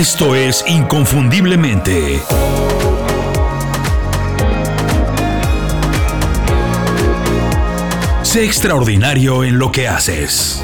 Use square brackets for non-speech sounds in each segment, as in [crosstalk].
Esto es Inconfundiblemente. Sé extraordinario en lo que haces.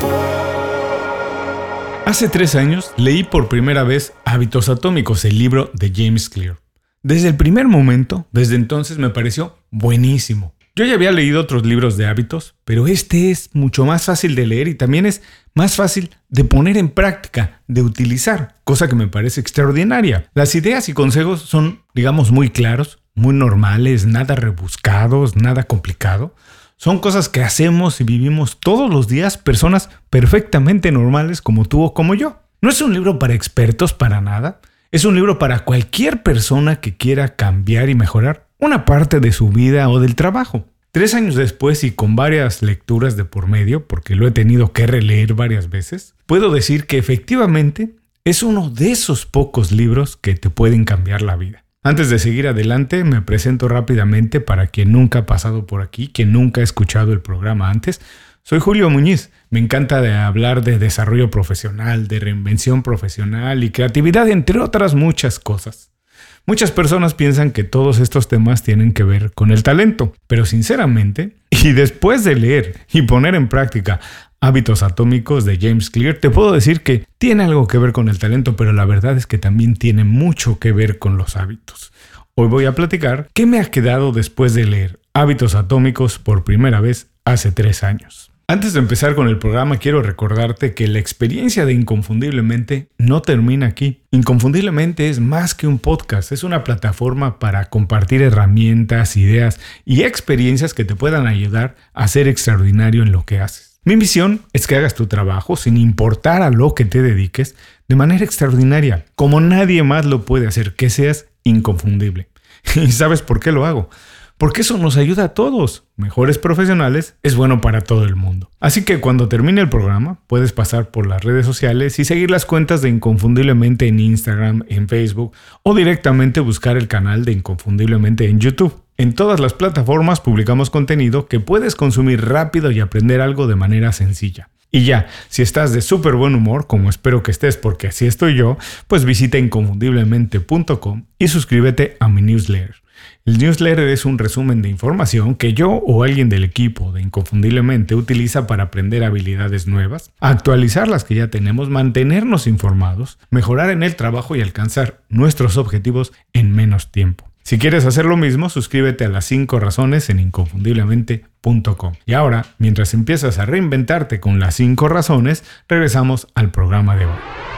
Hace tres años leí por primera vez Hábitos Atómicos, el libro de James Clear. Desde el primer momento, desde entonces me pareció buenísimo. Yo ya había leído otros libros de hábitos, pero este es mucho más fácil de leer y también es más fácil de poner en práctica, de utilizar, cosa que me parece extraordinaria. Las ideas y consejos son, digamos, muy claros, muy normales, nada rebuscados, nada complicado. Son cosas que hacemos y vivimos todos los días personas perfectamente normales como tú o como yo. No es un libro para expertos para nada, es un libro para cualquier persona que quiera cambiar y mejorar una parte de su vida o del trabajo. Tres años después y con varias lecturas de por medio, porque lo he tenido que releer varias veces, puedo decir que efectivamente es uno de esos pocos libros que te pueden cambiar la vida. Antes de seguir adelante, me presento rápidamente para quien nunca ha pasado por aquí, quien nunca ha escuchado el programa antes. Soy Julio Muñiz. Me encanta hablar de desarrollo profesional, de reinvención profesional y creatividad, entre otras muchas cosas. Muchas personas piensan que todos estos temas tienen que ver con el talento, pero sinceramente, [laughs] y después de leer y poner en práctica Hábitos Atómicos de James Clear, te puedo decir que tiene algo que ver con el talento, pero la verdad es que también tiene mucho que ver con los hábitos. Hoy voy a platicar qué me ha quedado después de leer Hábitos Atómicos por primera vez hace tres años. Antes de empezar con el programa, quiero recordarte que la experiencia de Inconfundiblemente no termina aquí. Inconfundiblemente es más que un podcast, es una plataforma para compartir herramientas, ideas y experiencias que te puedan ayudar a ser extraordinario en lo que haces. Mi misión es que hagas tu trabajo sin importar a lo que te dediques de manera extraordinaria, como nadie más lo puede hacer, que seas inconfundible. [laughs] ¿Y sabes por qué lo hago? Porque eso nos ayuda a todos. Mejores profesionales es bueno para todo el mundo. Así que cuando termine el programa, puedes pasar por las redes sociales y seguir las cuentas de Inconfundiblemente en Instagram, en Facebook o directamente buscar el canal de Inconfundiblemente en YouTube. En todas las plataformas publicamos contenido que puedes consumir rápido y aprender algo de manera sencilla. Y ya, si estás de súper buen humor, como espero que estés porque así estoy yo, pues visita inconfundiblemente.com y suscríbete a mi newsletter. El newsletter es un resumen de información que yo o alguien del equipo de Inconfundiblemente utiliza para aprender habilidades nuevas, actualizar las que ya tenemos, mantenernos informados, mejorar en el trabajo y alcanzar nuestros objetivos en menos tiempo. Si quieres hacer lo mismo, suscríbete a las 5 razones en inconfundiblemente.com. Y ahora, mientras empiezas a reinventarte con las 5 razones, regresamos al programa de hoy.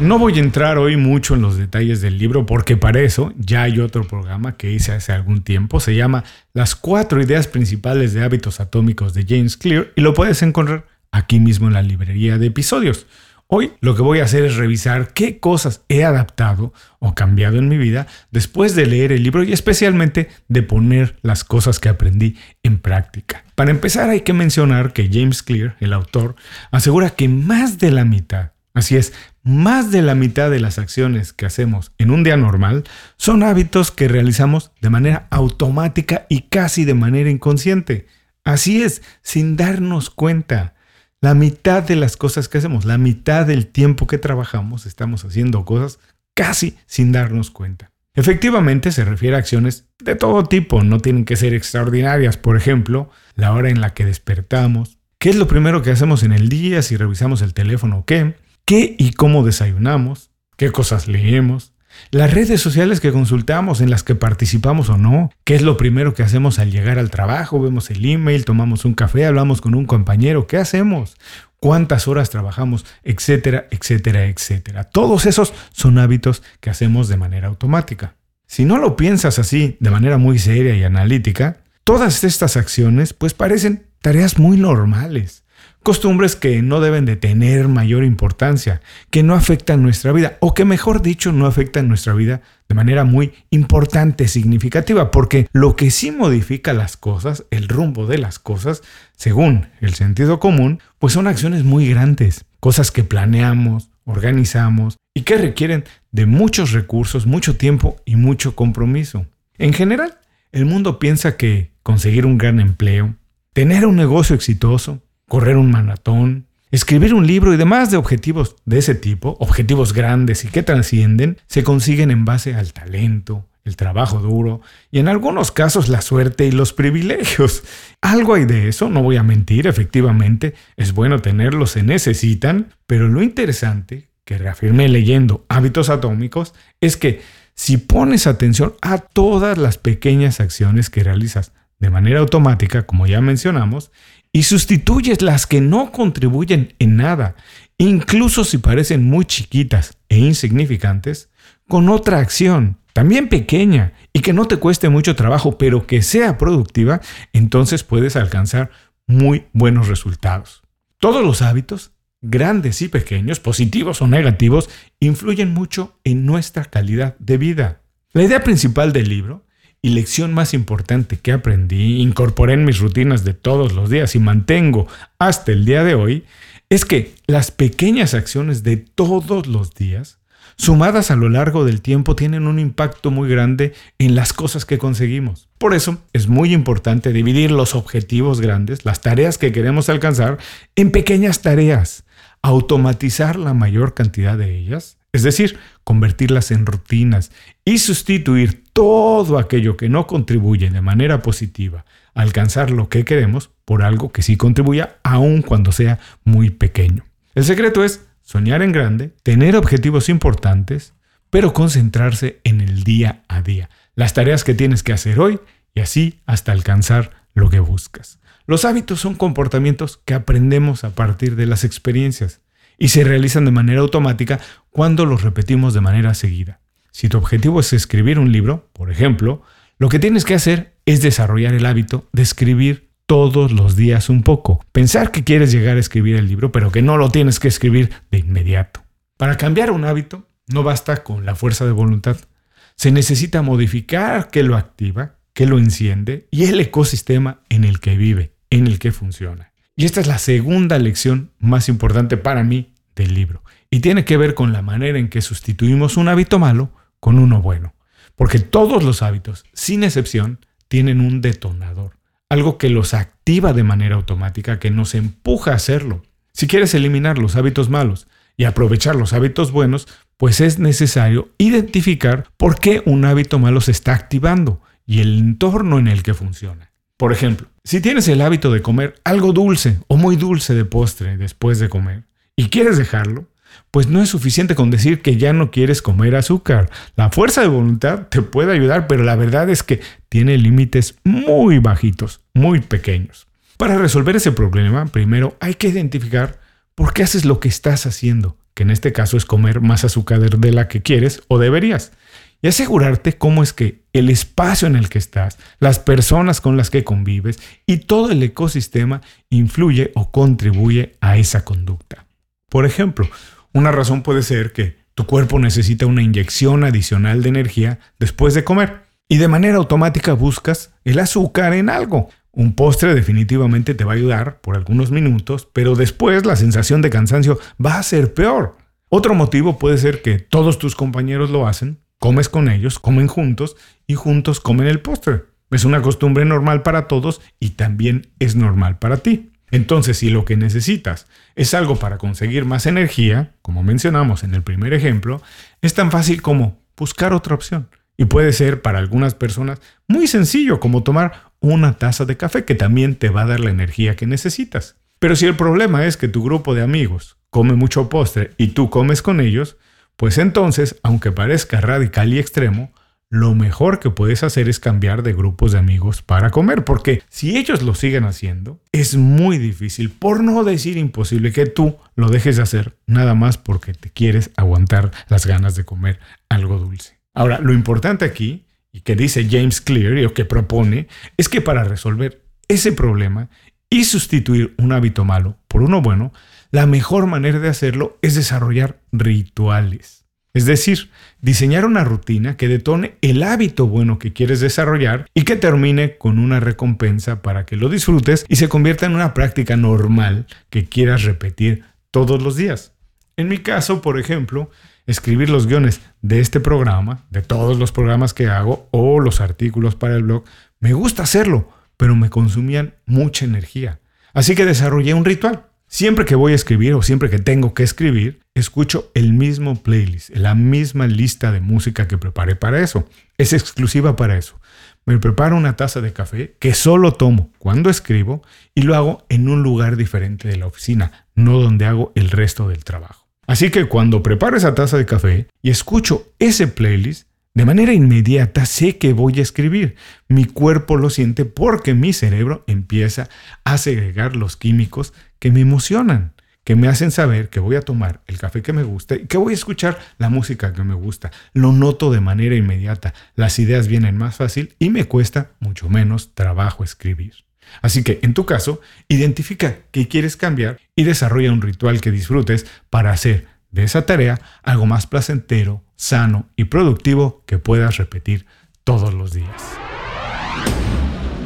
No voy a entrar hoy mucho en los detalles del libro porque para eso ya hay otro programa que hice hace algún tiempo. Se llama Las cuatro ideas principales de hábitos atómicos de James Clear y lo puedes encontrar aquí mismo en la librería de episodios. Hoy lo que voy a hacer es revisar qué cosas he adaptado o cambiado en mi vida después de leer el libro y especialmente de poner las cosas que aprendí en práctica. Para empezar hay que mencionar que James Clear, el autor, asegura que más de la mitad Así es, más de la mitad de las acciones que hacemos en un día normal son hábitos que realizamos de manera automática y casi de manera inconsciente. Así es, sin darnos cuenta. La mitad de las cosas que hacemos, la mitad del tiempo que trabajamos, estamos haciendo cosas casi sin darnos cuenta. Efectivamente se refiere a acciones de todo tipo, no tienen que ser extraordinarias. Por ejemplo, la hora en la que despertamos, qué es lo primero que hacemos en el día, si revisamos el teléfono o qué, qué y cómo desayunamos, qué cosas leemos, las redes sociales que consultamos, en las que participamos o no, qué es lo primero que hacemos al llegar al trabajo, vemos el email, tomamos un café, hablamos con un compañero, ¿qué hacemos? cuántas horas trabajamos, etcétera, etcétera, etcétera. Todos esos son hábitos que hacemos de manera automática. Si no lo piensas así, de manera muy seria y analítica, todas estas acciones pues parecen tareas muy normales. Costumbres que no deben de tener mayor importancia, que no afectan nuestra vida, o que mejor dicho, no afectan nuestra vida de manera muy importante, significativa, porque lo que sí modifica las cosas, el rumbo de las cosas, según el sentido común, pues son acciones muy grandes, cosas que planeamos, organizamos y que requieren de muchos recursos, mucho tiempo y mucho compromiso. En general, el mundo piensa que conseguir un gran empleo, tener un negocio exitoso, correr un maratón, Escribir un libro y demás de objetivos de ese tipo, objetivos grandes y que trascienden, se consiguen en base al talento, el trabajo duro y en algunos casos la suerte y los privilegios. Algo hay de eso, no voy a mentir, efectivamente, es bueno tenerlos, se necesitan, pero lo interesante que reafirmé leyendo Hábitos Atómicos es que si pones atención a todas las pequeñas acciones que realizas de manera automática, como ya mencionamos, y sustituyes las que no contribuyen en nada, incluso si parecen muy chiquitas e insignificantes, con otra acción, también pequeña y que no te cueste mucho trabajo, pero que sea productiva, entonces puedes alcanzar muy buenos resultados. Todos los hábitos, grandes y pequeños, positivos o negativos, influyen mucho en nuestra calidad de vida. La idea principal del libro y lección más importante que aprendí, incorporé en mis rutinas de todos los días y mantengo hasta el día de hoy, es que las pequeñas acciones de todos los días sumadas a lo largo del tiempo, tienen un impacto muy grande en las cosas que conseguimos. Por eso es muy importante dividir los objetivos grandes, las tareas que queremos alcanzar, en pequeñas tareas, automatizar la mayor cantidad de ellas, es decir, convertirlas en rutinas y sustituir todo aquello que no contribuye de manera positiva a alcanzar lo que queremos por algo que sí contribuya, aun cuando sea muy pequeño. El secreto es soñar en grande, tener objetivos importantes, pero concentrarse en el día a día, las tareas que tienes que hacer hoy y así hasta alcanzar lo que buscas. Los hábitos son comportamientos que aprendemos a partir de las experiencias y se realizan de manera automática cuando los repetimos de manera seguida. Si tu objetivo es escribir un libro, por ejemplo, lo que tienes que hacer es desarrollar el hábito de escribir todos los días un poco. Pensar que quieres llegar a escribir el libro, pero que no lo tienes que escribir de inmediato. Para cambiar un hábito, no basta con la fuerza de voluntad. Se necesita modificar qué lo activa, qué lo enciende y el ecosistema en el que vive, en el que funciona. Y esta es la segunda lección más importante para mí del libro. Y tiene que ver con la manera en que sustituimos un hábito malo con uno bueno. Porque todos los hábitos, sin excepción, tienen un detonador algo que los activa de manera automática, que nos empuja a hacerlo. Si quieres eliminar los hábitos malos y aprovechar los hábitos buenos, pues es necesario identificar por qué un hábito malo se está activando y el entorno en el que funciona. Por ejemplo, si tienes el hábito de comer algo dulce o muy dulce de postre después de comer y quieres dejarlo, pues no es suficiente con decir que ya no quieres comer azúcar. La fuerza de voluntad te puede ayudar, pero la verdad es que tiene límites muy bajitos, muy pequeños. Para resolver ese problema, primero hay que identificar por qué haces lo que estás haciendo, que en este caso es comer más azúcar de la que quieres o deberías, y asegurarte cómo es que el espacio en el que estás, las personas con las que convives y todo el ecosistema influye o contribuye a esa conducta. Por ejemplo, una razón puede ser que tu cuerpo necesita una inyección adicional de energía después de comer y de manera automática buscas el azúcar en algo. Un postre definitivamente te va a ayudar por algunos minutos, pero después la sensación de cansancio va a ser peor. Otro motivo puede ser que todos tus compañeros lo hacen, comes con ellos, comen juntos y juntos comen el postre. Es una costumbre normal para todos y también es normal para ti. Entonces, si lo que necesitas es algo para conseguir más energía, como mencionamos en el primer ejemplo, es tan fácil como buscar otra opción. Y puede ser para algunas personas muy sencillo como tomar una taza de café que también te va a dar la energía que necesitas. Pero si el problema es que tu grupo de amigos come mucho postre y tú comes con ellos, pues entonces, aunque parezca radical y extremo, lo mejor que puedes hacer es cambiar de grupos de amigos para comer, porque si ellos lo siguen haciendo, es muy difícil, por no decir imposible, que tú lo dejes de hacer nada más porque te quieres aguantar las ganas de comer algo dulce. Ahora, lo importante aquí, y que dice James Clear, lo que propone, es que para resolver ese problema y sustituir un hábito malo por uno bueno, la mejor manera de hacerlo es desarrollar rituales. Es decir, diseñar una rutina que detone el hábito bueno que quieres desarrollar y que termine con una recompensa para que lo disfrutes y se convierta en una práctica normal que quieras repetir todos los días. En mi caso, por ejemplo, escribir los guiones de este programa, de todos los programas que hago o los artículos para el blog, me gusta hacerlo, pero me consumían mucha energía. Así que desarrollé un ritual Siempre que voy a escribir o siempre que tengo que escribir, escucho el mismo playlist, la misma lista de música que preparé para eso. Es exclusiva para eso. Me preparo una taza de café que solo tomo cuando escribo y lo hago en un lugar diferente de la oficina, no donde hago el resto del trabajo. Así que cuando preparo esa taza de café y escucho ese playlist, de manera inmediata sé que voy a escribir. Mi cuerpo lo siente porque mi cerebro empieza a segregar los químicos que me emocionan, que me hacen saber que voy a tomar el café que me gusta y que voy a escuchar la música que me gusta. Lo noto de manera inmediata. Las ideas vienen más fácil y me cuesta mucho menos trabajo escribir. Así que en tu caso, identifica qué quieres cambiar y desarrolla un ritual que disfrutes para hacer de esa tarea algo más placentero, sano y productivo que puedas repetir todos los días.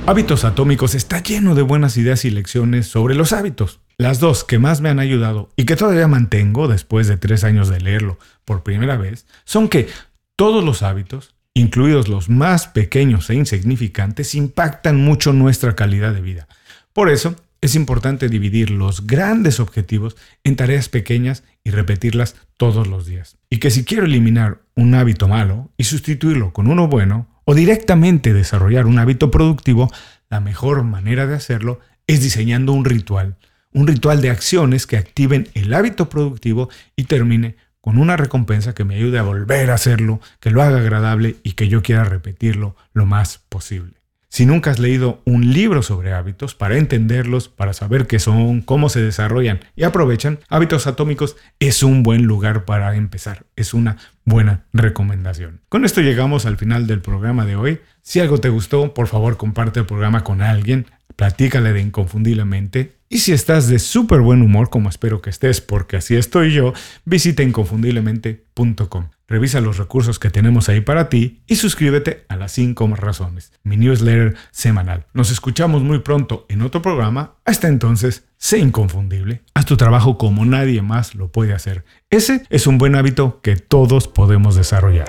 Hábitos Atómicos está lleno de buenas ideas y lecciones sobre los hábitos. Las dos que más me han ayudado y que todavía mantengo después de tres años de leerlo por primera vez son que todos los hábitos, incluidos los más pequeños e insignificantes, impactan mucho nuestra calidad de vida. Por eso, es importante dividir los grandes objetivos en tareas pequeñas y repetirlas todos los días. Y que si quiero eliminar un hábito malo y sustituirlo con uno bueno, o directamente desarrollar un hábito productivo, la mejor manera de hacerlo es diseñando un ritual, un ritual de acciones que activen el hábito productivo y termine con una recompensa que me ayude a volver a hacerlo, que lo haga agradable y que yo quiera repetirlo lo más posible. Si nunca has leído un libro sobre hábitos, para entenderlos, para saber qué son, cómo se desarrollan y aprovechan, Hábitos Atómicos es un buen lugar para empezar. Es una buena recomendación. Con esto llegamos al final del programa de hoy. Si algo te gustó, por favor comparte el programa con alguien, platícale de inconfundiblemente y si estás de súper buen humor, como espero que estés, porque así estoy yo, visita inconfundiblemente.com. Revisa los recursos que tenemos ahí para ti y suscríbete a las 5 razones, mi newsletter semanal. Nos escuchamos muy pronto en otro programa. Hasta entonces, sé inconfundible. Haz tu trabajo como nadie más lo puede hacer. Ese es un buen hábito que todos podemos desarrollar.